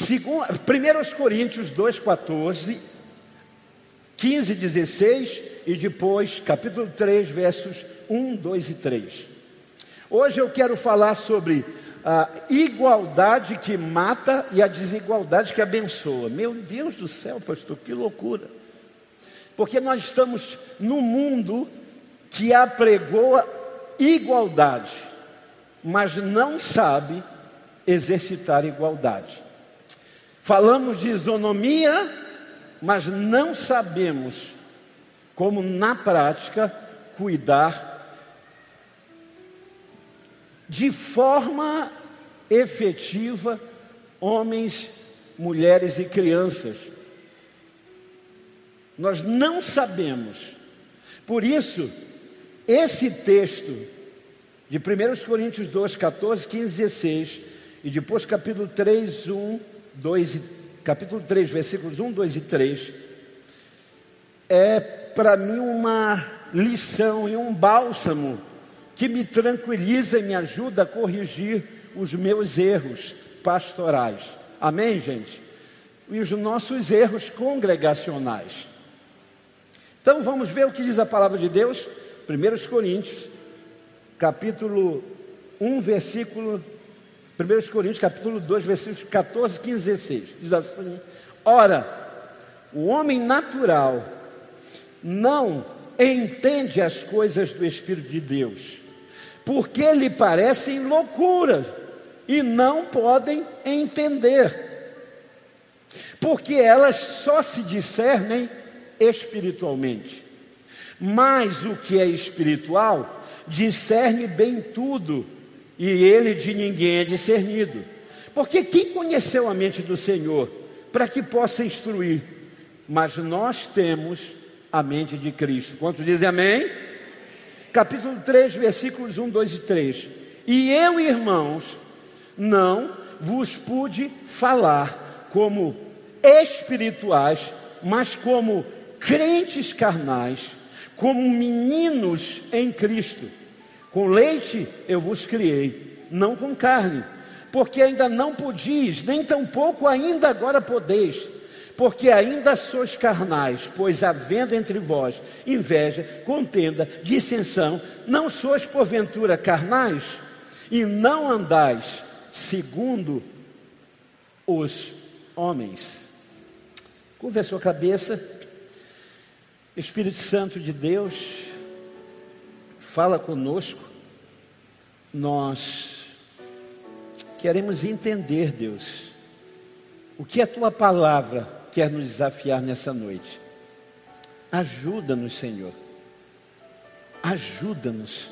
Segundo, 1 Coríntios 2,14, 15, 16 e depois capítulo 3, versos 1, 2 e 3. Hoje eu quero falar sobre a igualdade que mata e a desigualdade que abençoa. Meu Deus do céu, pastor, que loucura. Porque nós estamos num mundo que apregoa igualdade, mas não sabe exercitar igualdade. Falamos de isonomia, mas não sabemos como na prática cuidar de forma efetiva homens, mulheres e crianças. Nós não sabemos. Por isso, esse texto de 1 Coríntios 2, 14, 15, 16, e depois capítulo 3, 1, 2, capítulo 3, versículos 1, 2 e 3, é para mim uma lição e um bálsamo que me tranquiliza e me ajuda a corrigir os meus erros pastorais. Amém, gente? E os nossos erros congregacionais. Então vamos ver o que diz a palavra de Deus, 1 Coríntios, capítulo 1, versículo. 1 Coríntios, capítulo 2, versículos 14, 15 e 16. Diz assim: Ora, o homem natural não entende as coisas do Espírito de Deus porque lhe parecem loucuras e não podem entender, porque elas só se discernem espiritualmente. Mas o que é espiritual discerne bem tudo, e ele de ninguém é discernido. Porque quem conheceu a mente do Senhor para que possa instruir? Mas nós temos a mente de Cristo. Quantos dizem amém? capítulo 3, versículos 1, 2 e 3. E eu, irmãos, não vos pude falar como espirituais, mas como crentes carnais, como meninos em Cristo. Com leite eu vos criei, não com carne, porque ainda não podis, nem tampouco ainda agora podeis porque ainda sois carnais, pois havendo entre vós inveja, contenda, dissensão, não sois porventura carnais e não andais segundo os homens. Curva a sua cabeça, Espírito Santo de Deus, fala conosco, nós queremos entender, Deus, o que a tua palavra quer nos desafiar nessa noite. Ajuda-nos, Senhor. Ajuda-nos.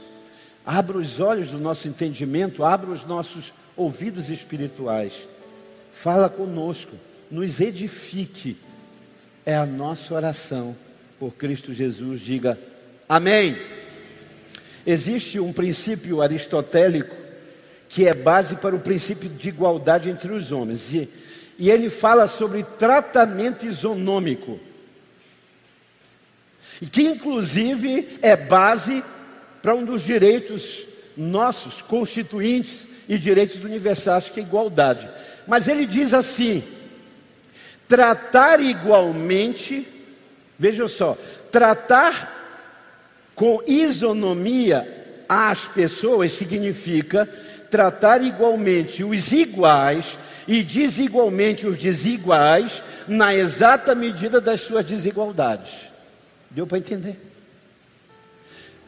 Abra os olhos do nosso entendimento, abra os nossos ouvidos espirituais. Fala conosco, nos edifique. É a nossa oração por Cristo Jesus. Diga amém. Existe um princípio aristotélico que é base para o princípio de igualdade entre os homens. E e ele fala sobre tratamento isonômico, e que inclusive é base para um dos direitos nossos, constituintes e direitos universais, que é igualdade. Mas ele diz assim: tratar igualmente, veja só, tratar com isonomia as pessoas significa tratar igualmente os iguais e desigualmente os desiguais na exata medida das suas desigualdades. Deu para entender?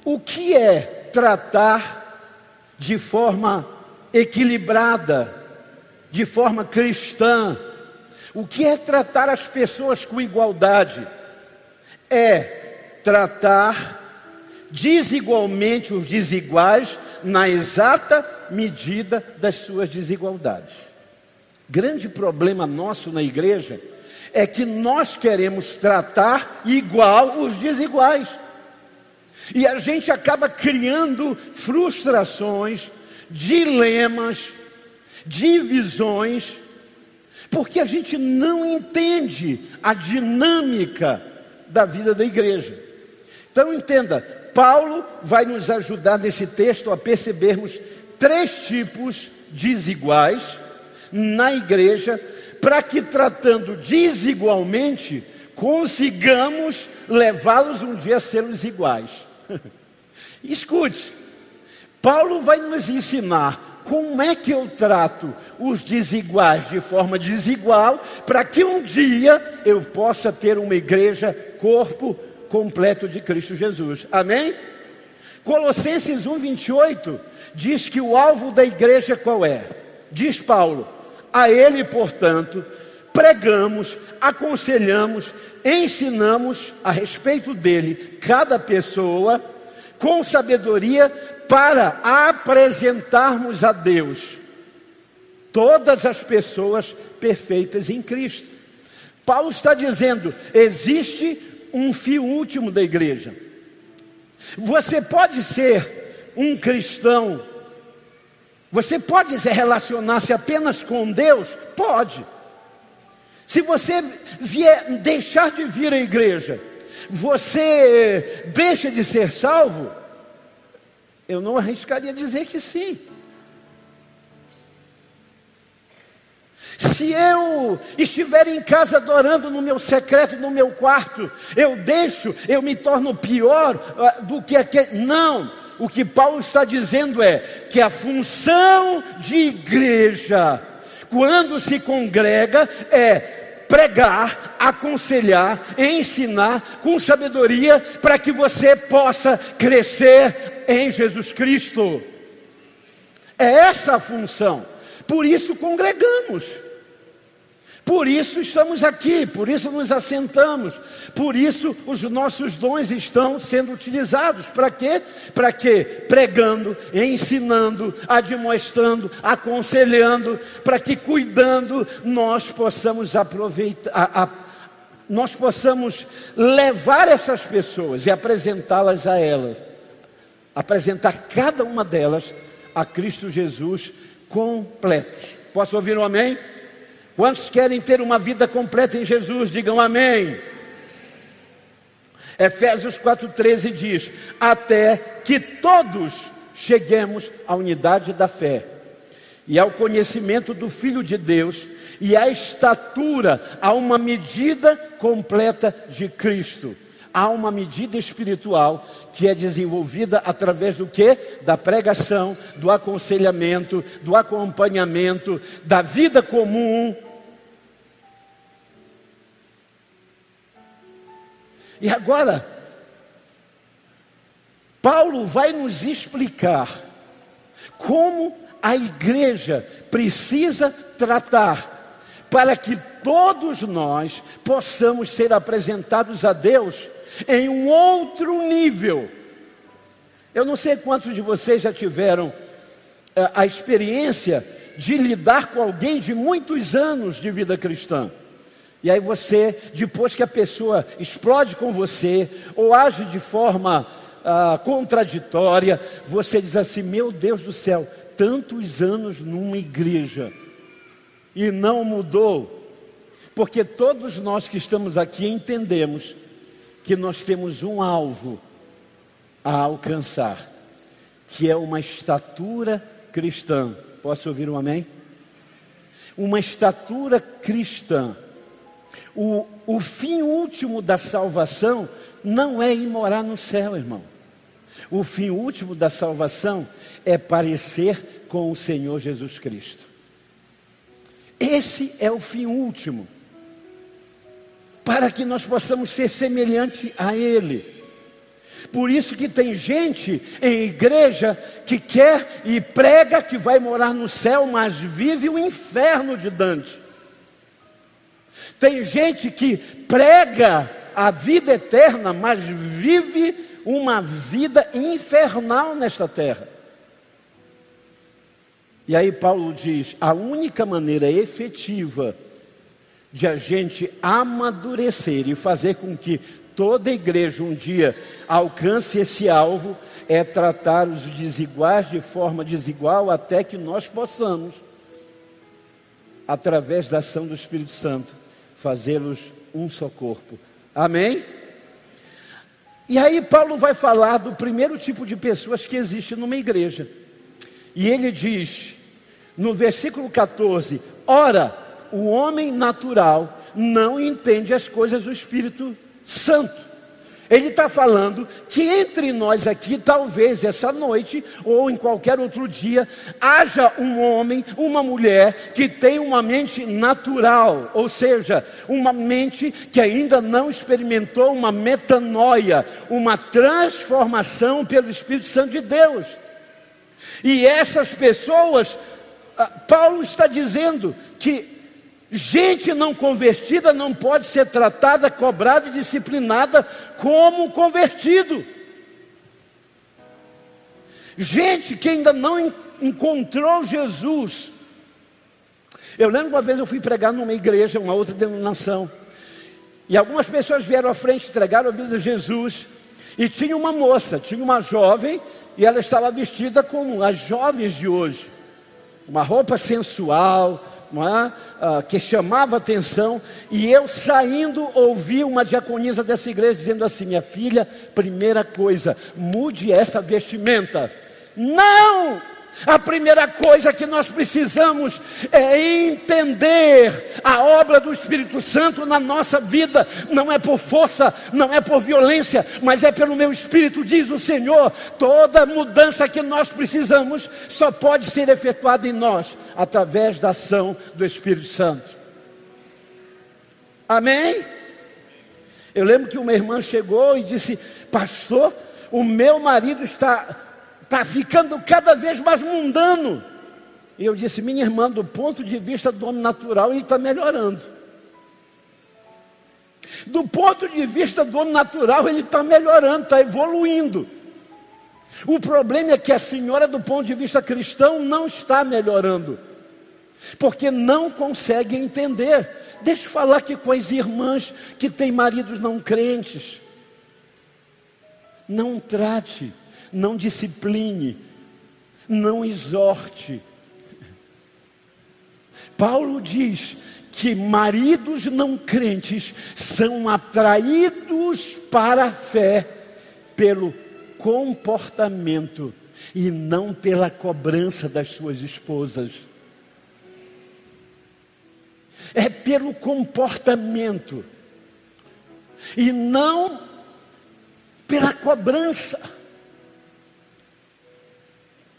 O que é tratar de forma equilibrada, de forma cristã? O que é tratar as pessoas com igualdade? É tratar desigualmente os desiguais na exata medida das suas desigualdades. Grande problema nosso na igreja é que nós queremos tratar igual os desiguais. E a gente acaba criando frustrações, dilemas, divisões, porque a gente não entende a dinâmica da vida da igreja. Então entenda, Paulo vai nos ajudar nesse texto a percebermos três tipos desiguais na igreja para que tratando desigualmente, consigamos levá-los um dia a sermos iguais. Escute, Paulo vai nos ensinar como é que eu trato os desiguais de forma desigual, para que um dia eu possa ter uma igreja, corpo completo de Cristo Jesus. Amém? Colossenses 1:28 diz que o alvo da igreja qual é? Diz Paulo: A ele, portanto, pregamos, aconselhamos, ensinamos a respeito dele cada pessoa com sabedoria para apresentarmos a Deus todas as pessoas perfeitas em Cristo. Paulo está dizendo: existe um fio último da igreja. Você pode ser um cristão, você pode relacionar-se apenas com Deus? Pode. Se você vier deixar de vir à igreja, você deixa de ser salvo? Eu não arriscaria dizer que sim. Se eu estiver em casa adorando no meu secreto, no meu quarto, eu deixo, eu me torno pior uh, do que aquele. Não, o que Paulo está dizendo é que a função de igreja, quando se congrega, é pregar, aconselhar, ensinar com sabedoria para que você possa crescer em Jesus Cristo. É essa a função. Por isso congregamos. Por isso estamos aqui, por isso nos assentamos, por isso os nossos dons estão sendo utilizados. Para quê? Para que pregando, ensinando, admoestando, aconselhando, para que cuidando nós possamos aproveitar, a, a, nós possamos levar essas pessoas e apresentá-las a elas, apresentar cada uma delas a Cristo Jesus completos. Posso ouvir um amém? Quantos querem ter uma vida completa em Jesus? Digam amém. Efésios 4,13 diz: Até que todos cheguemos à unidade da fé e ao conhecimento do Filho de Deus e à estatura, a uma medida completa de Cristo. Há uma medida espiritual que é desenvolvida através do que? Da pregação, do aconselhamento, do acompanhamento, da vida comum E agora, Paulo vai nos explicar como a igreja precisa tratar para que todos nós possamos ser apresentados a Deus em um outro nível. Eu não sei quantos de vocês já tiveram eh, a experiência de lidar com alguém de muitos anos de vida cristã. E aí você, depois que a pessoa explode com você, ou age de forma ah, contraditória, você diz assim: Meu Deus do céu, tantos anos numa igreja e não mudou. Porque todos nós que estamos aqui entendemos que nós temos um alvo a alcançar, que é uma estatura cristã. Posso ouvir um amém? Uma estatura cristã o, o fim último da salvação não é ir morar no céu, irmão. O fim último da salvação é parecer com o Senhor Jesus Cristo. Esse é o fim último. Para que nós possamos ser semelhante a Ele. Por isso que tem gente em igreja que quer e prega que vai morar no céu, mas vive o inferno de Dante. Tem gente que prega a vida eterna, mas vive uma vida infernal nesta terra. E aí Paulo diz: a única maneira efetiva de a gente amadurecer e fazer com que toda igreja um dia alcance esse alvo é tratar os desiguais de forma desigual até que nós possamos, através da ação do Espírito Santo, fazê-los um só corpo. Amém? E aí Paulo vai falar do primeiro tipo de pessoas que existe numa igreja. E ele diz, no versículo 14: Ora, o homem natural não entende as coisas do Espírito Santo. Ele está falando que entre nós aqui, talvez essa noite ou em qualquer outro dia, haja um homem, uma mulher que tem uma mente natural, ou seja, uma mente que ainda não experimentou uma metanoia, uma transformação pelo Espírito Santo de Deus. E essas pessoas, ah, Paulo está dizendo que Gente não convertida não pode ser tratada, cobrada e disciplinada como convertido. Gente que ainda não encontrou Jesus. Eu lembro uma vez eu fui pregar numa igreja, uma outra denominação. E algumas pessoas vieram à frente, entregaram a vida a Jesus. E tinha uma moça, tinha uma jovem, e ela estava vestida como as jovens de hoje. Uma roupa sensual, uh, que chamava atenção, e eu saindo ouvi uma diaconisa dessa igreja dizendo assim: minha filha, primeira coisa, mude essa vestimenta. Não! A primeira coisa que nós precisamos é entender a obra do Espírito Santo na nossa vida. Não é por força, não é por violência, mas é pelo meu Espírito, diz o Senhor. Toda mudança que nós precisamos só pode ser efetuada em nós através da ação do Espírito Santo. Amém? Eu lembro que uma irmã chegou e disse: Pastor, o meu marido está está ficando cada vez mais mundano. E eu disse, minha irmã, do ponto de vista do homem natural, ele está melhorando. Do ponto de vista do homem natural, ele está melhorando, está evoluindo. O problema é que a senhora, do ponto de vista cristão, não está melhorando, porque não consegue entender. Deixa eu falar aqui com as irmãs que têm maridos não crentes. Não trate não discipline, não exorte. Paulo diz que maridos não crentes são atraídos para a fé pelo comportamento e não pela cobrança das suas esposas. É pelo comportamento e não pela cobrança.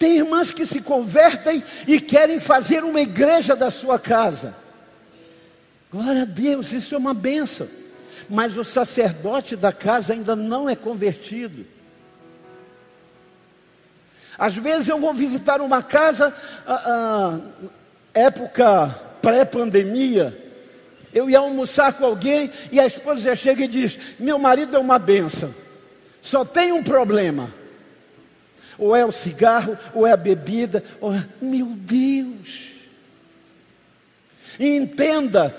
Tem irmãs que se convertem e querem fazer uma igreja da sua casa. Glória a Deus, isso é uma benção. Mas o sacerdote da casa ainda não é convertido. Às vezes eu vou visitar uma casa, ah, ah, época pré-pandemia, eu ia almoçar com alguém e a esposa já chega e diz: Meu marido é uma benção, só tem um problema ou é o cigarro, ou é a bebida, ou é... meu Deus. E entenda,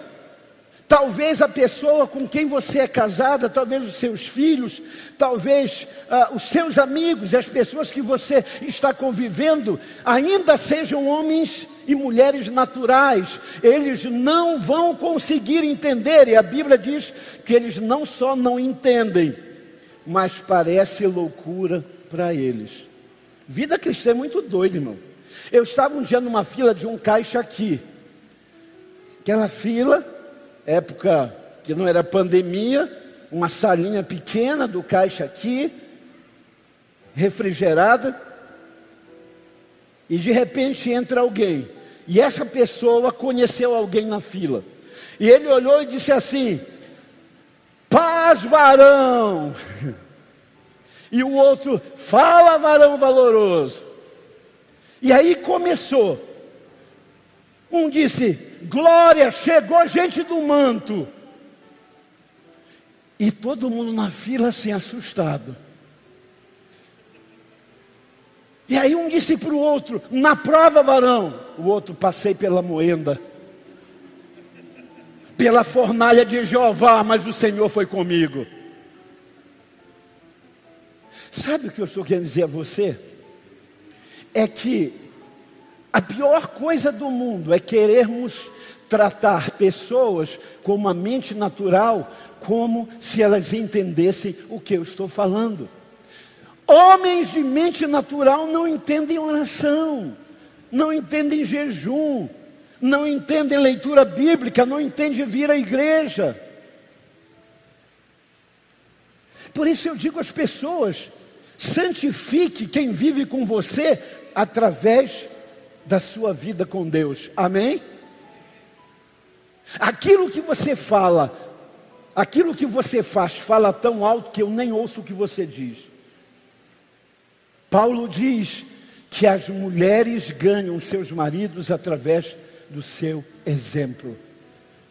talvez a pessoa com quem você é casada, talvez os seus filhos, talvez uh, os seus amigos, as pessoas que você está convivendo, ainda sejam homens e mulheres naturais, eles não vão conseguir entender, e a Bíblia diz que eles não só não entendem, mas parece loucura para eles. Vida cristã é muito doida, irmão. Eu estava um dia numa fila de um caixa aqui. Aquela fila, época que não era pandemia, uma salinha pequena do caixa aqui, refrigerada, e de repente entra alguém. E essa pessoa conheceu alguém na fila. E ele olhou e disse assim: Paz, varão. E o outro, fala varão valoroso. E aí começou. Um disse, glória, chegou gente do manto. E todo mundo na fila assim, assustado. E aí um disse para o outro, na prova, varão. O outro, passei pela moenda. Pela fornalha de Jeová, mas o Senhor foi comigo. Sabe o que eu estou querendo dizer a você? É que a pior coisa do mundo é querermos tratar pessoas com uma mente natural como se elas entendessem o que eu estou falando. Homens de mente natural não entendem oração, não entendem jejum, não entendem leitura bíblica, não entendem vir à igreja. Por isso eu digo às pessoas: santifique quem vive com você através da sua vida com Deus. Amém? Aquilo que você fala, aquilo que você faz, fala tão alto que eu nem ouço o que você diz. Paulo diz que as mulheres ganham seus maridos através do seu exemplo.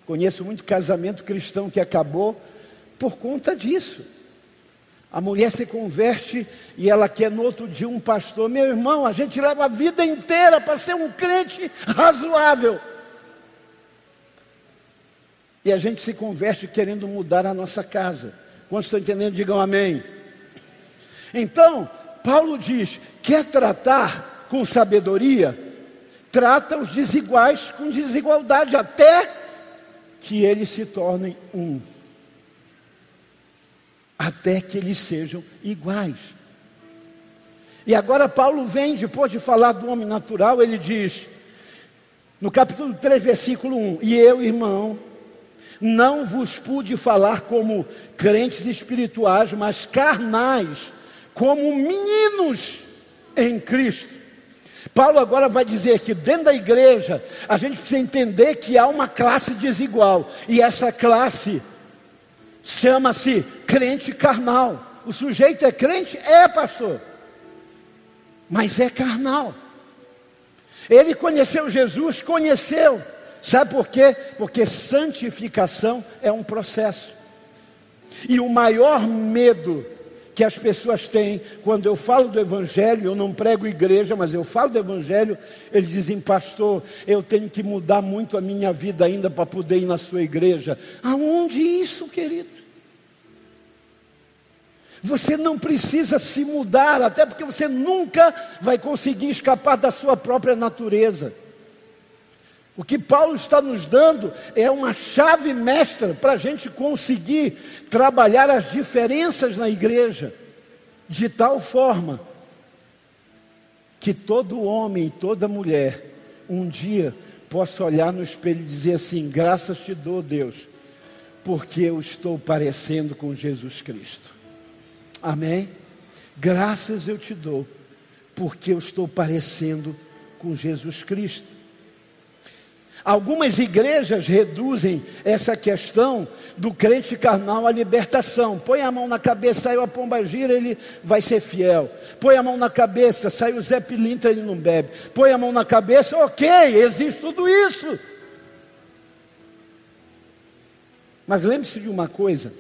Conheço muito casamento cristão que acabou por conta disso. A mulher se converte e ela quer no outro dia um pastor. Meu irmão, a gente leva a vida inteira para ser um crente razoável. E a gente se converte querendo mudar a nossa casa. Quantos estão entendendo? Digam amém. Então, Paulo diz: quer tratar com sabedoria? Trata os desiguais com desigualdade, até que eles se tornem um até que eles sejam iguais. E agora Paulo vem, depois de falar do homem natural, ele diz, no capítulo 3, versículo 1: E eu, irmão, não vos pude falar como crentes espirituais, mas carnais, como meninos em Cristo. Paulo agora vai dizer que dentro da igreja a gente precisa entender que há uma classe desigual, e essa classe chama-se crente carnal. O sujeito é crente? É, pastor. Mas é carnal. Ele conheceu Jesus? Conheceu. Sabe por quê? Porque santificação é um processo. E o maior medo que as pessoas têm quando eu falo do Evangelho, eu não prego igreja, mas eu falo do Evangelho, eles dizem, pastor, eu tenho que mudar muito a minha vida ainda para poder ir na sua igreja. Aonde isso, querido? Você não precisa se mudar, até porque você nunca vai conseguir escapar da sua própria natureza. O que Paulo está nos dando é uma chave mestra para a gente conseguir trabalhar as diferenças na igreja, de tal forma que todo homem e toda mulher um dia possa olhar no espelho e dizer assim: graças te dou, Deus, porque eu estou parecendo com Jesus Cristo. Amém? Graças eu te dou, porque eu estou parecendo com Jesus Cristo. Algumas igrejas reduzem essa questão do crente carnal à libertação. Põe a mão na cabeça, saiu a pomba gira, ele vai ser fiel. Põe a mão na cabeça, saiu o Zé Pilintra, ele não bebe. Põe a mão na cabeça, ok, existe tudo isso. Mas lembre-se de uma coisa: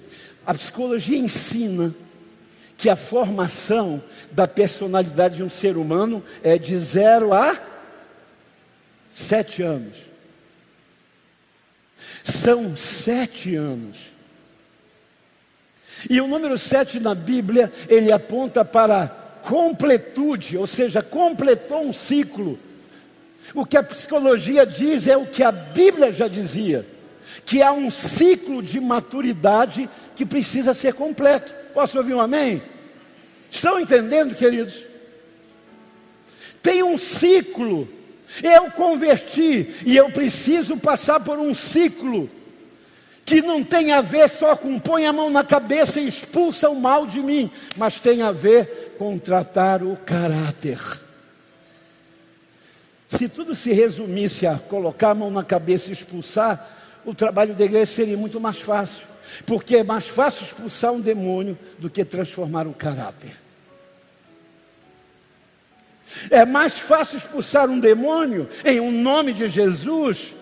a psicologia ensina que a formação da personalidade de um ser humano é de zero a sete anos. São sete anos. E o número sete na Bíblia, ele aponta para completude, ou seja, completou um ciclo. O que a psicologia diz é o que a Bíblia já dizia, que há um ciclo de maturidade que precisa ser completo. Posso ouvir um amém? Estão entendendo, queridos? Tem um ciclo. Eu converti e eu preciso passar por um ciclo que não tem a ver só com põe a mão na cabeça e expulsa o mal de mim, mas tem a ver com tratar o caráter. Se tudo se resumisse a colocar a mão na cabeça e expulsar, o trabalho da igreja seria muito mais fácil. Porque é mais fácil expulsar um demônio do que transformar o caráter. É mais fácil expulsar um demônio em um nome de Jesus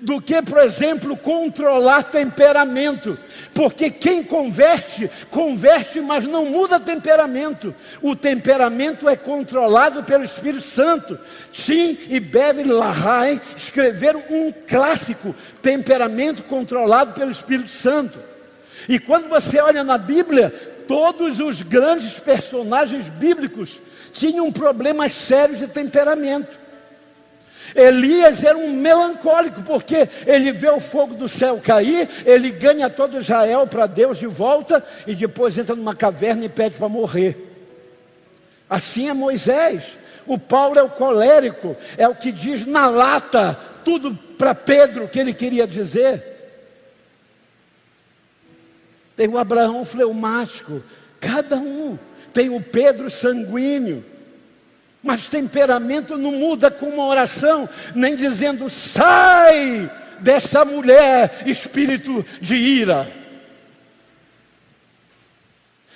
do que, por exemplo, controlar temperamento, porque quem converte, converte, mas não muda temperamento. O temperamento é controlado pelo Espírito Santo. Tim e Beverly LaHaye escreveram um clássico, Temperamento Controlado pelo Espírito Santo. E quando você olha na Bíblia, todos os grandes personagens bíblicos tinham problemas sérios de temperamento. Elias era um melancólico, porque ele vê o fogo do céu cair, ele ganha todo Israel para Deus de volta e depois entra numa caverna e pede para morrer. Assim é Moisés. O Paulo é o colérico, é o que diz na lata: tudo para Pedro que ele queria dizer. Tem o Abraão fleumático, cada um. Tem o Pedro sanguíneo. Mas temperamento não muda com uma oração, nem dizendo sai dessa mulher, espírito de ira.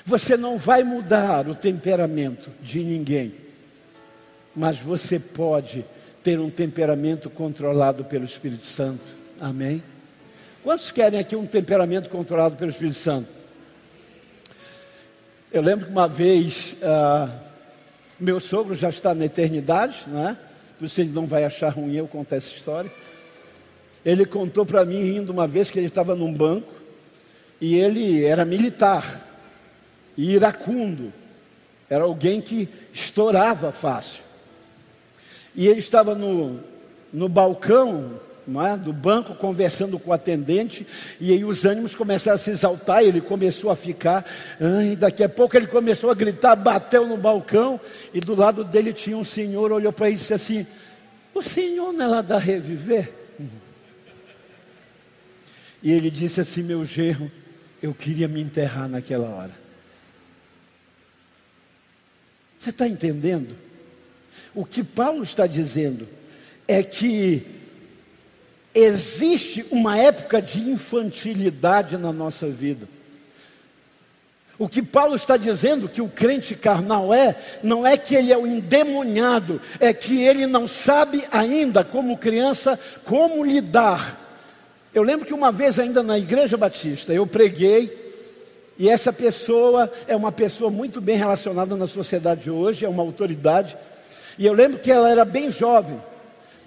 Você não vai mudar o temperamento de ninguém, mas você pode ter um temperamento controlado pelo Espírito Santo. Amém? Quantos querem aqui um temperamento controlado pelo Espírito Santo? Eu lembro que uma vez, ah, meu sogro já está na eternidade, não é? Ele não vai achar ruim eu contar essa história. Ele contou para mim, rindo uma vez, que ele estava num banco e ele era militar e iracundo. Era alguém que estourava fácil. E ele estava no, no balcão é, do banco conversando com o atendente, e aí os ânimos começaram a se exaltar, ele começou a ficar, ai, daqui a pouco ele começou a gritar, bateu no balcão, e do lado dele tinha um senhor, olhou para ele e disse assim: O senhor não é lá da Reviver? E ele disse assim: Meu gerro, eu queria me enterrar naquela hora. Você está entendendo? O que Paulo está dizendo é que existe uma época de infantilidade na nossa vida. O que Paulo está dizendo que o crente carnal é, não é que ele é o endemoniado, é que ele não sabe ainda, como criança, como lidar. Eu lembro que uma vez, ainda na Igreja Batista, eu preguei e essa pessoa é uma pessoa muito bem relacionada na sociedade hoje, é uma autoridade. E eu lembro que ela era bem jovem.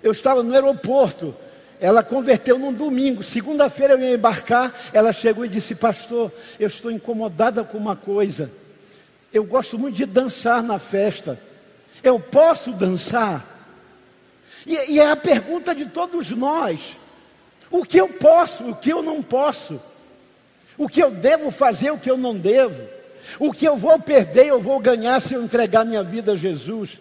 Eu estava no aeroporto. Ela converteu num domingo. Segunda-feira eu ia embarcar. Ela chegou e disse: Pastor, eu estou incomodada com uma coisa. Eu gosto muito de dançar na festa. Eu posso dançar? E, e é a pergunta de todos nós: o que eu posso, o que eu não posso? O que eu devo fazer, o que eu não devo. O que eu vou perder, eu vou ganhar se eu entregar minha vida a Jesus.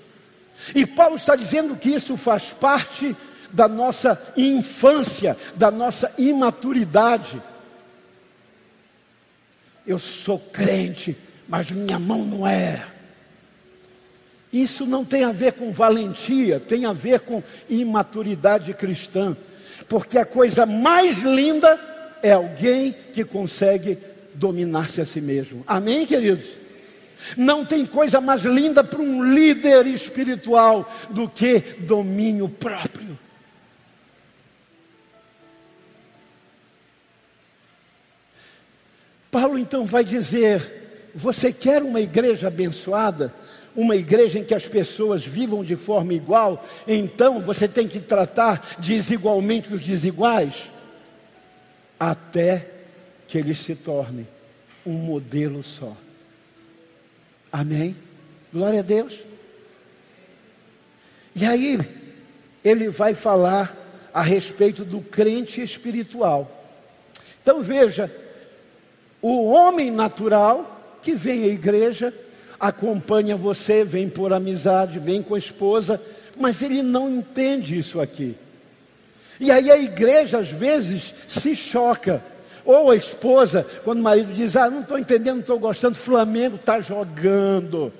E Paulo está dizendo que isso faz parte da nossa infância, da nossa imaturidade. Eu sou crente, mas minha mão não é. Isso não tem a ver com valentia, tem a ver com imaturidade cristã. Porque a coisa mais linda é alguém que consegue dominar-se a si mesmo. Amém, queridos? Não tem coisa mais linda para um líder espiritual do que domínio próprio. Paulo então vai dizer: você quer uma igreja abençoada? Uma igreja em que as pessoas vivam de forma igual? Então você tem que tratar desigualmente os desiguais? até que eles se tornem um modelo só. Amém? Glória a Deus. E aí, ele vai falar a respeito do crente espiritual. Então veja, o homem natural que vem à igreja, acompanha você, vem por amizade, vem com a esposa, mas ele não entende isso aqui. E aí a igreja às vezes se choca. Ou a esposa, quando o marido diz: Ah, não estou entendendo, não estou gostando, Flamengo está jogando.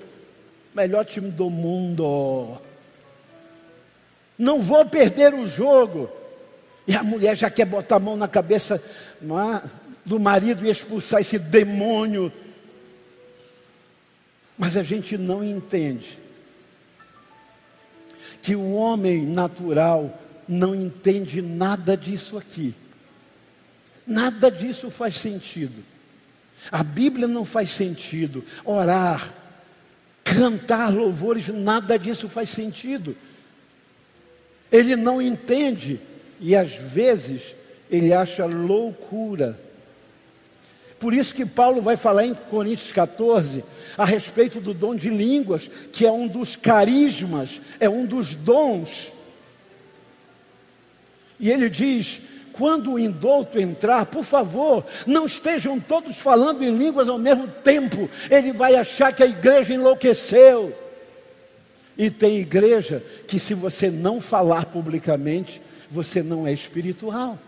Melhor time do mundo. Não vou perder o jogo. E a mulher já quer botar a mão na cabeça é, do marido e expulsar esse demônio. Mas a gente não entende que o homem natural não entende nada disso aqui. Nada disso faz sentido. A Bíblia não faz sentido. Orar, cantar louvores, nada disso faz sentido. Ele não entende e às vezes ele acha loucura. Por isso que Paulo vai falar em Coríntios 14 a respeito do dom de línguas, que é um dos carismas, é um dos dons e ele diz: quando o indulto entrar, por favor, não estejam todos falando em línguas ao mesmo tempo. Ele vai achar que a igreja enlouqueceu. E tem igreja que, se você não falar publicamente, você não é espiritual.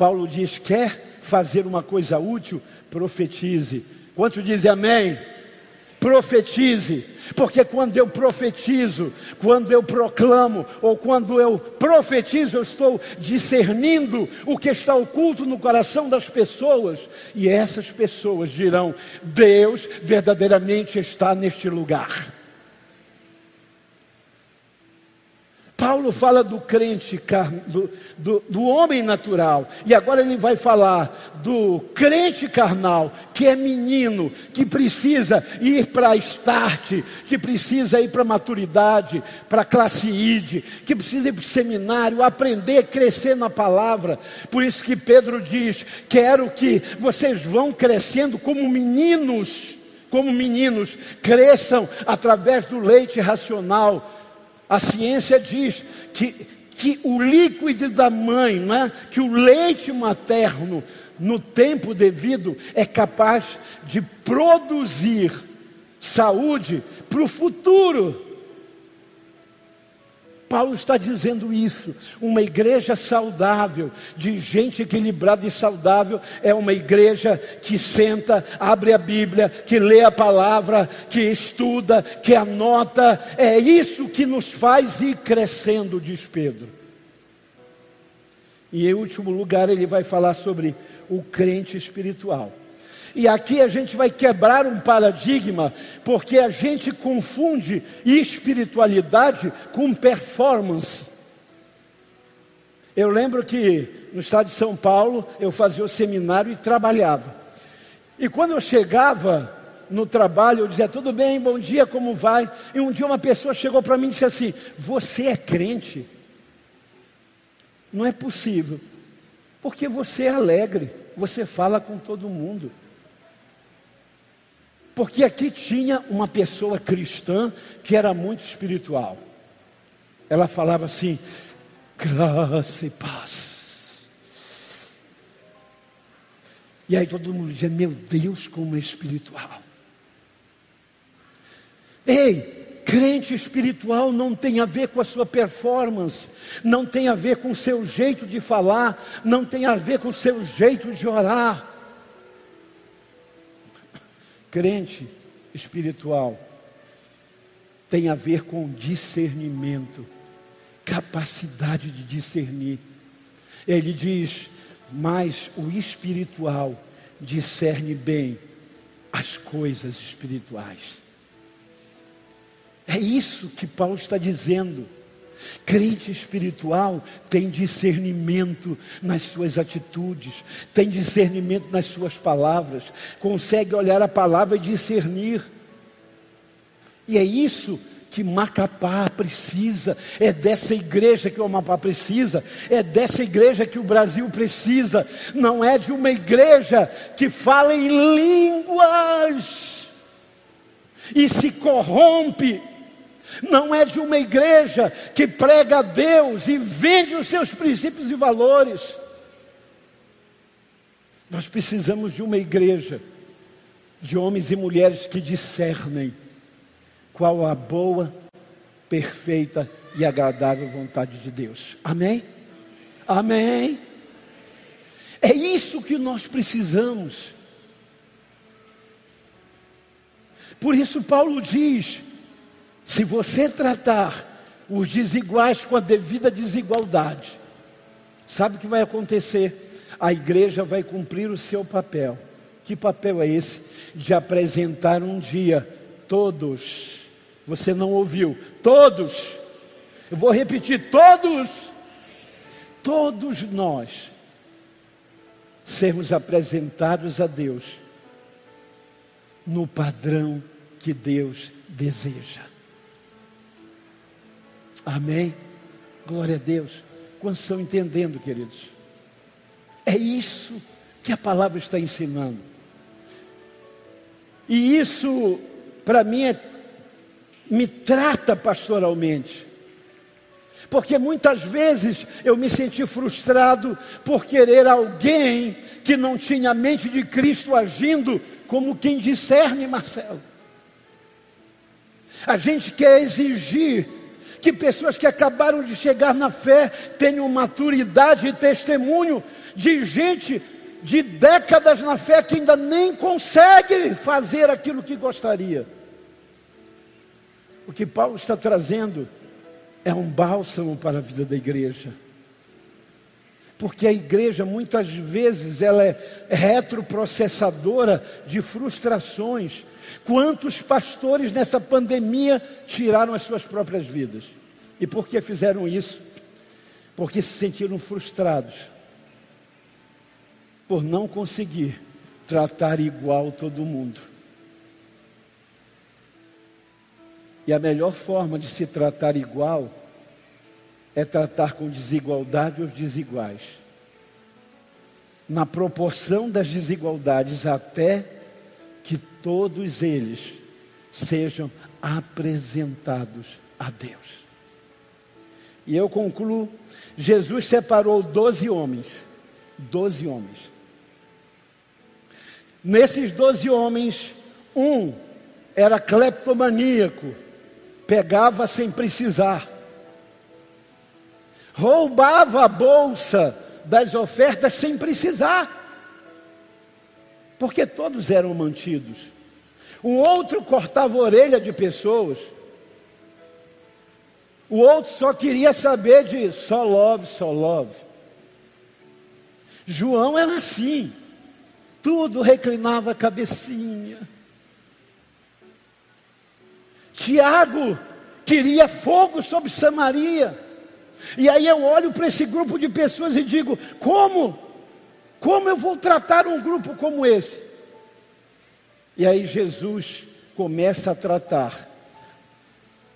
Paulo diz: quer fazer uma coisa útil, profetize. Quanto dizem amém? Profetize, porque quando eu profetizo, quando eu proclamo, ou quando eu profetizo, eu estou discernindo o que está oculto no coração das pessoas, e essas pessoas dirão: Deus verdadeiramente está neste lugar. Paulo fala do crente, do, do, do, homem natural, e agora ele vai falar do crente carnal, que é menino, que precisa ir para start, que precisa ir para maturidade, para a classe ID, que precisa ir para seminário, aprender, crescer na palavra. Por isso que Pedro diz: Quero que vocês vão crescendo como meninos, como meninos, cresçam através do leite racional a ciência diz que, que o líquido da mãe, né, que o leite materno, no tempo devido, é capaz de produzir saúde para o futuro. Paulo está dizendo isso. Uma igreja saudável, de gente equilibrada e saudável, é uma igreja que senta, abre a Bíblia, que lê a palavra, que estuda, que anota. É isso que nos faz ir crescendo, diz Pedro. E em último lugar, ele vai falar sobre o crente espiritual. E aqui a gente vai quebrar um paradigma, porque a gente confunde espiritualidade com performance. Eu lembro que no estado de São Paulo eu fazia o seminário e trabalhava. E quando eu chegava no trabalho, eu dizia: Tudo bem, bom dia, como vai? E um dia uma pessoa chegou para mim e disse assim: Você é crente? Não é possível, porque você é alegre, você fala com todo mundo. Porque aqui tinha uma pessoa cristã que era muito espiritual. Ela falava assim: graça e paz. E aí todo mundo dizia: Meu Deus, como é espiritual. Ei, crente espiritual não tem a ver com a sua performance, não tem a ver com o seu jeito de falar, não tem a ver com o seu jeito de orar Crente espiritual tem a ver com discernimento, capacidade de discernir. Ele diz: mas o espiritual discerne bem as coisas espirituais. É isso que Paulo está dizendo. Crente espiritual tem discernimento nas suas atitudes, tem discernimento nas suas palavras, consegue olhar a palavra e discernir. E é isso que Macapá precisa, é dessa igreja que o Amapá precisa, é dessa igreja que o Brasil precisa, não é de uma igreja que fala em línguas e se corrompe não é de uma igreja que prega a Deus e vende os seus princípios e valores. Nós precisamos de uma igreja de homens e mulheres que discernem qual a boa, perfeita e agradável vontade de Deus. Amém? Amém. É isso que nós precisamos. Por isso, Paulo diz: se você tratar os desiguais com a devida desigualdade, sabe o que vai acontecer? A igreja vai cumprir o seu papel. Que papel é esse? De apresentar um dia todos. Você não ouviu? Todos. Eu vou repetir: todos. Todos nós sermos apresentados a Deus no padrão que Deus deseja. Amém? Glória a Deus. Quantos estão entendendo, queridos? É isso que a palavra está ensinando. E isso, para mim, é, me trata pastoralmente. Porque muitas vezes eu me senti frustrado por querer alguém que não tinha a mente de Cristo agindo como quem discerne, Marcelo. A gente quer exigir Que pessoas que acabaram de chegar na fé tenham maturidade e testemunho de gente de décadas na fé que ainda nem consegue fazer aquilo que gostaria. O que Paulo está trazendo é um bálsamo para a vida da igreja. Porque a igreja muitas vezes ela é retroprocessadora de frustrações. Quantos pastores nessa pandemia tiraram as suas próprias vidas? E por que fizeram isso? Porque se sentiram frustrados por não conseguir tratar igual todo mundo. E a melhor forma de se tratar igual é tratar com desigualdade os desiguais. Na proporção das desigualdades, até que todos eles sejam apresentados a Deus. E eu concluo: Jesus separou doze homens, doze homens, Nesses doze homens, um era cleptomaníaco, pegava sem precisar, roubava a bolsa das ofertas sem precisar, porque todos eram mantidos. Um outro cortava a orelha de pessoas, o outro só queria saber de só love, só love. João era assim tudo reclinava a cabecinha. Tiago queria fogo sobre Samaria. E aí eu olho para esse grupo de pessoas e digo: como? Como eu vou tratar um grupo como esse? E aí Jesus começa a tratar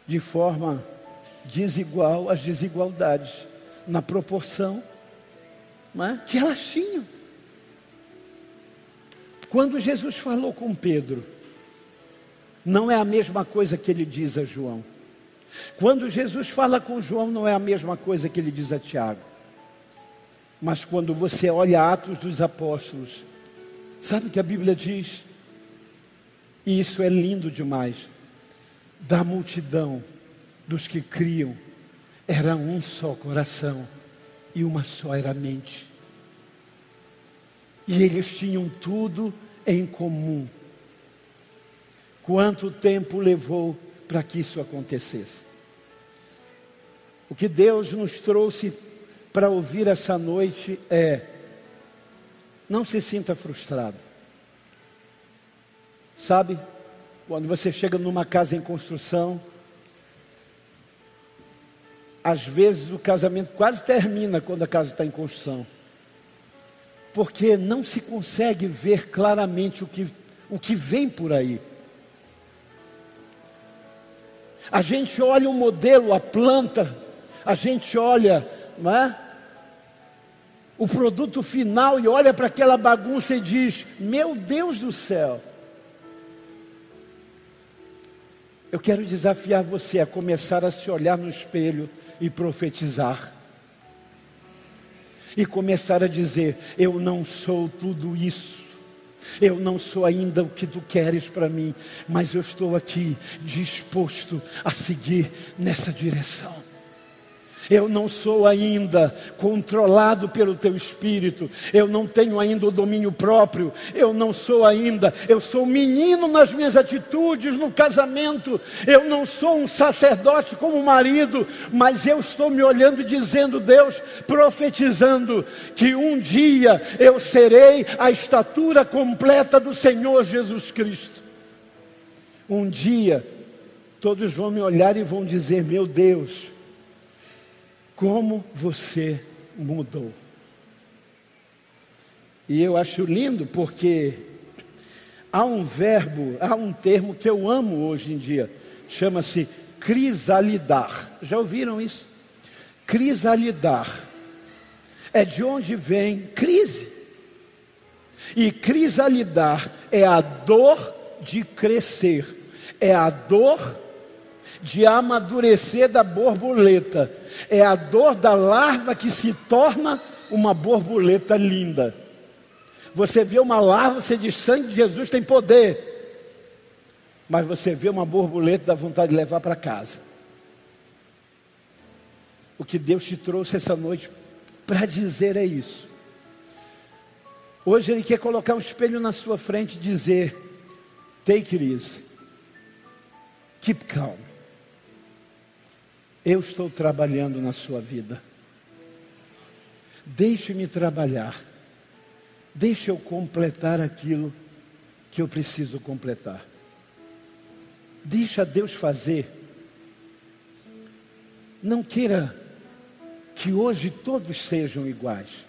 de forma desigual as desigualdades, na proporção é? que elas tinham. Quando Jesus falou com Pedro, não é a mesma coisa que ele diz a João. Quando Jesus fala com João, não é a mesma coisa que ele diz a Tiago. Mas quando você olha Atos dos Apóstolos, sabe o que a Bíblia diz? E isso é lindo demais. Da multidão dos que criam, era um só coração e uma só era mente. E eles tinham tudo em comum. Quanto tempo levou para que isso acontecesse? O que Deus nos trouxe para ouvir essa noite é: não se sinta frustrado. Sabe, quando você chega numa casa em construção, às vezes o casamento quase termina quando a casa está em construção porque não se consegue ver claramente o que, o que vem por aí. A gente olha o modelo, a planta, a gente olha não é? o produto final e olha para aquela bagunça e diz: Meu Deus do céu. Eu quero desafiar você a começar a se olhar no espelho e profetizar e começar a dizer: Eu não sou tudo isso. Eu não sou ainda o que tu queres para mim, mas eu estou aqui disposto a seguir nessa direção. Eu não sou ainda controlado pelo teu espírito, eu não tenho ainda o domínio próprio, eu não sou ainda, eu sou menino nas minhas atitudes no casamento, eu não sou um sacerdote como marido, mas eu estou me olhando e dizendo, Deus, profetizando que um dia eu serei a estatura completa do Senhor Jesus Cristo. Um dia todos vão me olhar e vão dizer: Meu Deus, como você mudou. E eu acho lindo porque há um verbo, há um termo que eu amo hoje em dia, chama-se crisalidar. Já ouviram isso? Crisalidar. É de onde vem crise. E crisalidar é a dor de crescer, é a dor de amadurecer da borboleta. É a dor da larva que se torna uma borboleta linda. Você vê uma larva, você diz: sangue de Jesus tem poder. Mas você vê uma borboleta, dá vontade de levar para casa. O que Deus te trouxe essa noite para dizer é isso. Hoje Ele quer colocar um espelho na sua frente e dizer: Take it easy, keep calm. Eu estou trabalhando na sua vida. Deixe-me trabalhar. Deixe eu completar aquilo que eu preciso completar. Deixa Deus fazer. Não queira que hoje todos sejam iguais.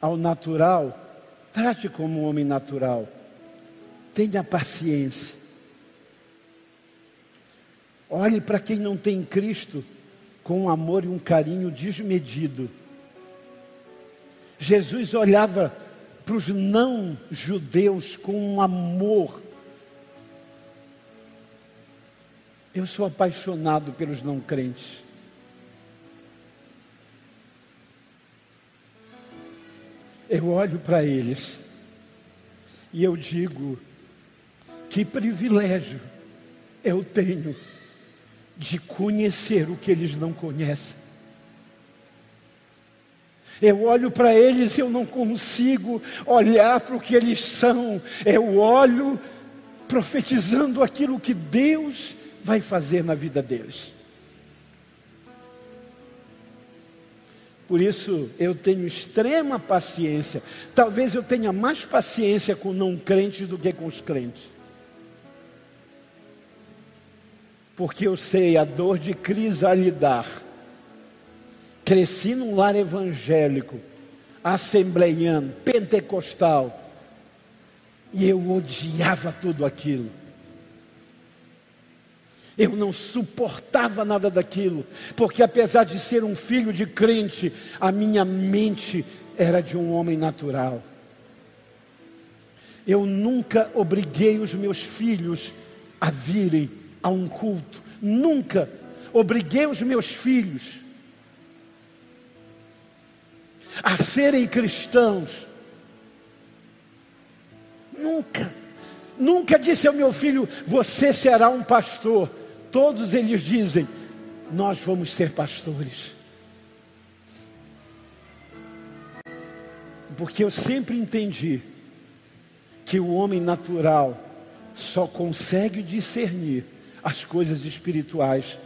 Ao natural, trate como um homem natural. Tenha paciência. Olhe para quem não tem Cristo com um amor e um carinho desmedido. Jesus olhava para os não judeus com um amor. Eu sou apaixonado pelos não crentes. Eu olho para eles e eu digo: que privilégio eu tenho de conhecer o que eles não conhecem. Eu olho para eles e eu não consigo olhar para o que eles são. Eu olho profetizando aquilo que Deus vai fazer na vida deles. Por isso eu tenho extrema paciência. Talvez eu tenha mais paciência com não crentes do que com os crentes. Porque eu sei a dor de crisalidar Cresci num lar evangélico, assembleiano, pentecostal, e eu odiava tudo aquilo. Eu não suportava nada daquilo, porque apesar de ser um filho de crente, a minha mente era de um homem natural. Eu nunca obriguei os meus filhos a virem a um culto, nunca obriguei os meus filhos a serem cristãos. Nunca, nunca disse ao meu filho: Você será um pastor. Todos eles dizem: Nós vamos ser pastores. Porque eu sempre entendi que o homem natural só consegue discernir as coisas espirituais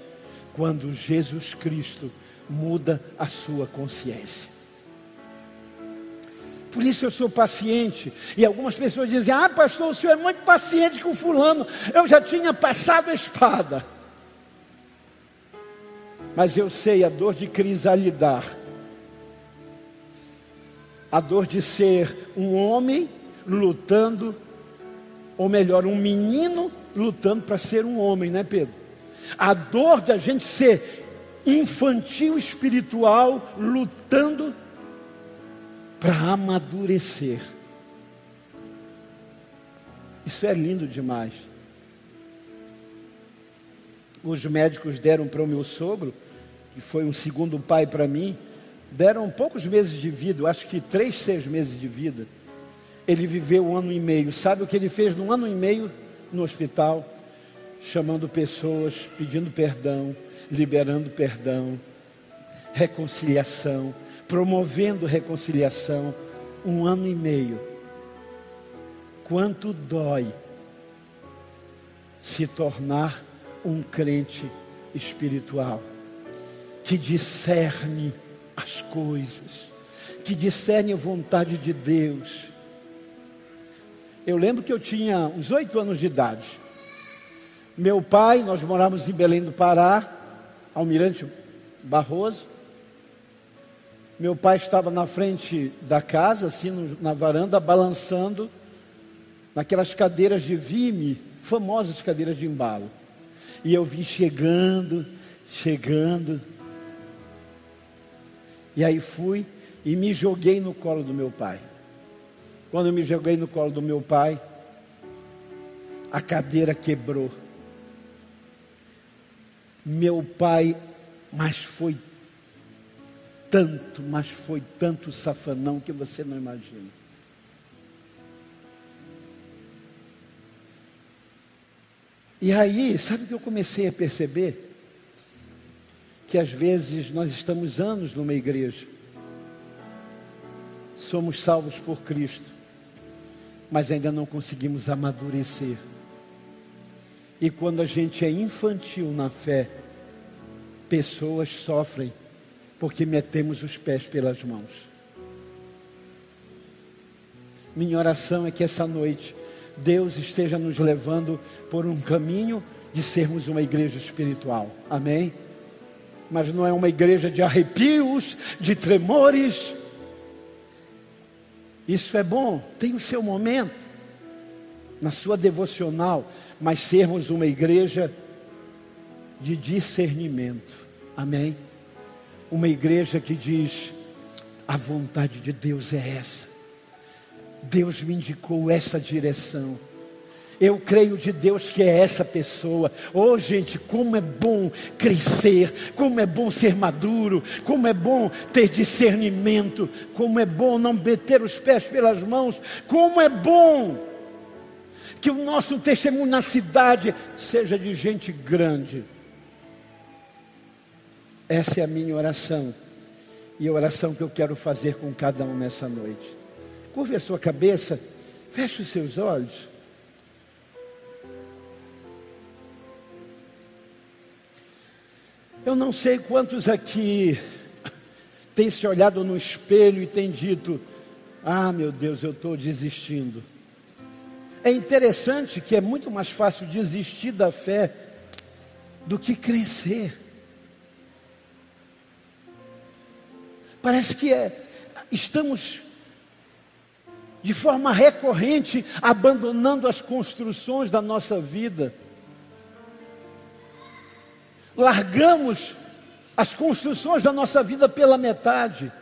quando Jesus Cristo muda a sua consciência. Por isso eu sou paciente. E algumas pessoas dizem: Ah, pastor, o senhor é muito paciente com fulano. Eu já tinha passado a espada. Mas eu sei a dor de crisalidar. A dor de ser um homem lutando, ou melhor, um menino lutando para ser um homem, né, Pedro? A dor de a gente ser infantil espiritual lutando para amadurecer. Isso é lindo demais. Os médicos deram para o meu sogro, que foi um segundo pai para mim, deram poucos meses de vida, acho que três, seis meses de vida. Ele viveu um ano e meio. Sabe o que ele fez num ano e meio no hospital? Chamando pessoas, pedindo perdão, liberando perdão, reconciliação promovendo reconciliação um ano e meio. Quanto dói se tornar um crente espiritual que discerne as coisas, que discerne a vontade de Deus. Eu lembro que eu tinha uns oito anos de idade. Meu pai, nós morávamos em Belém do Pará, Almirante Barroso. Meu pai estava na frente da casa, assim, na varanda, balançando naquelas cadeiras de vime, famosas cadeiras de embalo. E eu vim chegando, chegando. E aí fui e me joguei no colo do meu pai. Quando eu me joguei no colo do meu pai, a cadeira quebrou. Meu pai, mas foi tanto, mas foi tanto safanão que você não imagina. E aí, sabe o que eu comecei a perceber? que às vezes nós estamos anos numa igreja, somos salvos por Cristo, mas ainda não conseguimos amadurecer. E quando a gente é infantil na fé, pessoas sofrem porque metemos os pés pelas mãos. Minha oração é que essa noite Deus esteja nos levando por um caminho de sermos uma igreja espiritual. Amém? Mas não é uma igreja de arrepios, de tremores. Isso é bom, tem o seu momento na sua devocional, mas sermos uma igreja de discernimento. Amém? Uma igreja que diz: a vontade de Deus é essa. Deus me indicou essa direção. Eu creio de Deus que é essa pessoa. Oh, gente, como é bom crescer, como é bom ser maduro, como é bom ter discernimento, como é bom não meter os pés pelas mãos, como é bom que o nosso testemunho na cidade seja de gente grande. Essa é a minha oração e a oração que eu quero fazer com cada um nessa noite. Curve a sua cabeça, feche os seus olhos. Eu não sei quantos aqui têm se olhado no espelho e têm dito: Ah, meu Deus, eu estou desistindo. É interessante que é muito mais fácil desistir da fé do que crescer. Parece que é, estamos de forma recorrente abandonando as construções da nossa vida largamos as construções da nossa vida pela metade.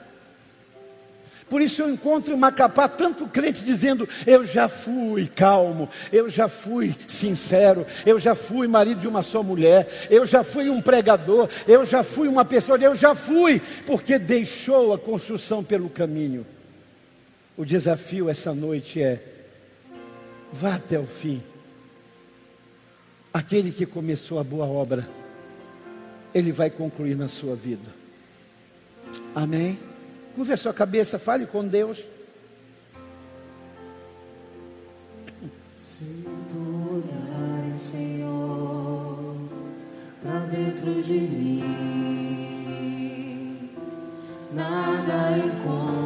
Por isso eu encontro em Macapá tanto crente dizendo: Eu já fui calmo, eu já fui sincero, eu já fui marido de uma só mulher, eu já fui um pregador, eu já fui uma pessoa, eu já fui, porque deixou a construção pelo caminho. O desafio essa noite é: vá até o fim. Aquele que começou a boa obra ele vai concluir na sua vida. Amém? Curve a sua cabeça, fale com Deus. Se tu olhares, Senhor, para dentro de mim, nada encontrarás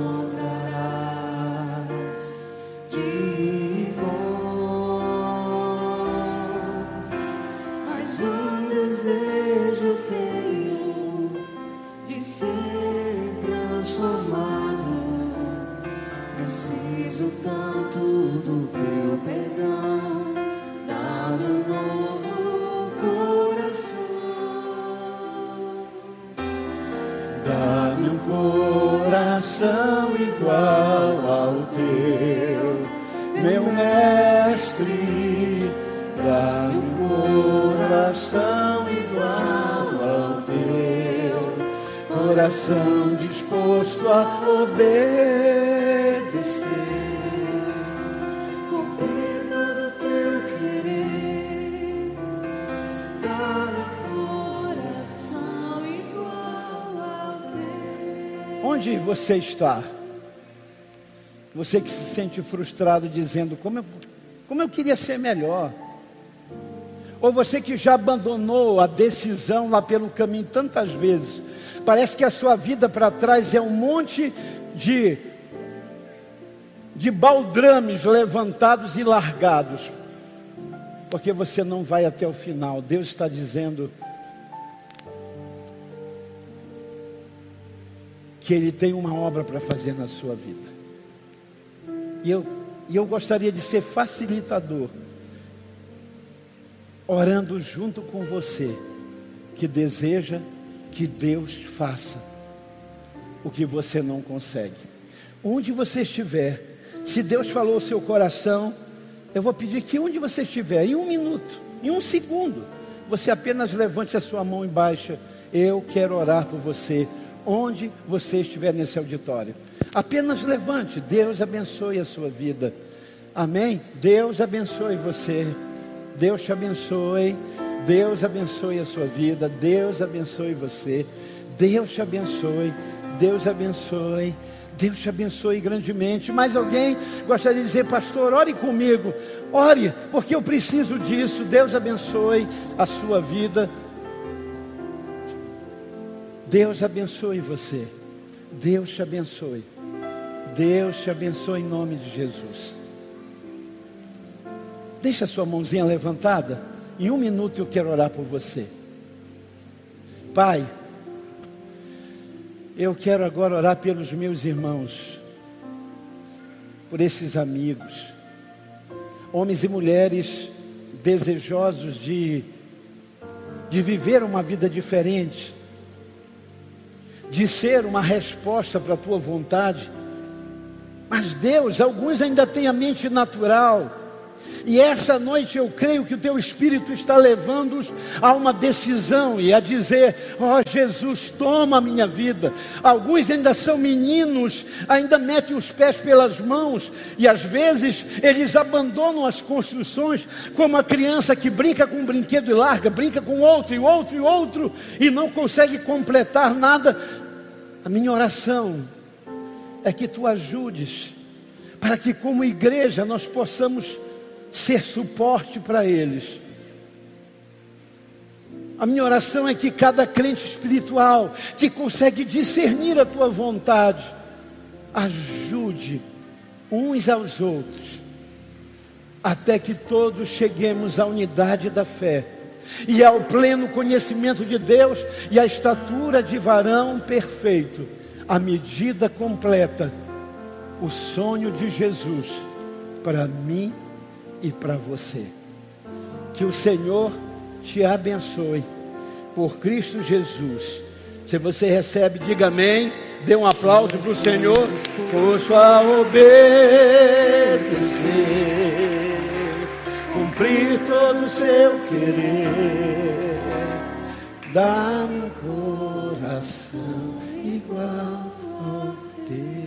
você está? Você que se sente frustrado dizendo como eu, como eu queria ser melhor. Ou você que já abandonou a decisão lá pelo caminho tantas vezes. Parece que a sua vida para trás é um monte de de baldrames levantados e largados. Porque você não vai até o final. Deus está dizendo que Ele tem uma obra para fazer na sua vida. E eu, e eu gostaria de ser facilitador, orando junto com você, que deseja que Deus faça o que você não consegue. Onde você estiver, se Deus falou ao seu coração, eu vou pedir que onde você estiver, em um minuto, em um segundo, você apenas levante a sua mão embaixo. Eu quero orar por você, onde você estiver nesse auditório. Apenas levante, Deus abençoe a sua vida. Amém? Deus abençoe você. Deus te abençoe. Deus abençoe a sua vida, Deus abençoe você, Deus te abençoe, Deus abençoe, Deus te abençoe grandemente. Mais alguém gostaria de dizer, pastor, ore comigo, ore, porque eu preciso disso. Deus abençoe a sua vida. Deus abençoe você, Deus te abençoe, Deus te abençoe em nome de Jesus. Deixa a sua mãozinha levantada. Em um minuto eu quero orar por você. Pai, eu quero agora orar pelos meus irmãos, por esses amigos, homens e mulheres desejosos de, de viver uma vida diferente, de ser uma resposta para a tua vontade. Mas Deus, alguns ainda têm a mente natural, e essa noite eu creio que o teu Espírito está levando-os a uma decisão e a dizer: Ó oh, Jesus, toma a minha vida. Alguns ainda são meninos, ainda metem os pés pelas mãos e às vezes eles abandonam as construções, como a criança que brinca com um brinquedo e larga, brinca com outro e outro e outro e não consegue completar nada. A minha oração é que tu ajudes para que, como igreja, nós possamos ser suporte para eles. A minha oração é que cada crente espiritual que consegue discernir a tua vontade, ajude uns aos outros, até que todos cheguemos à unidade da fé e ao pleno conhecimento de Deus e à estatura de varão perfeito, a medida completa, o sonho de Jesus para mim e para você. Que o Senhor te abençoe por Cristo Jesus. Se você recebe, diga amém. Dê um aplauso para o Senhor. Posso a obedecer, cumprir todo o seu querer. Dá-me um coração igual ao teu.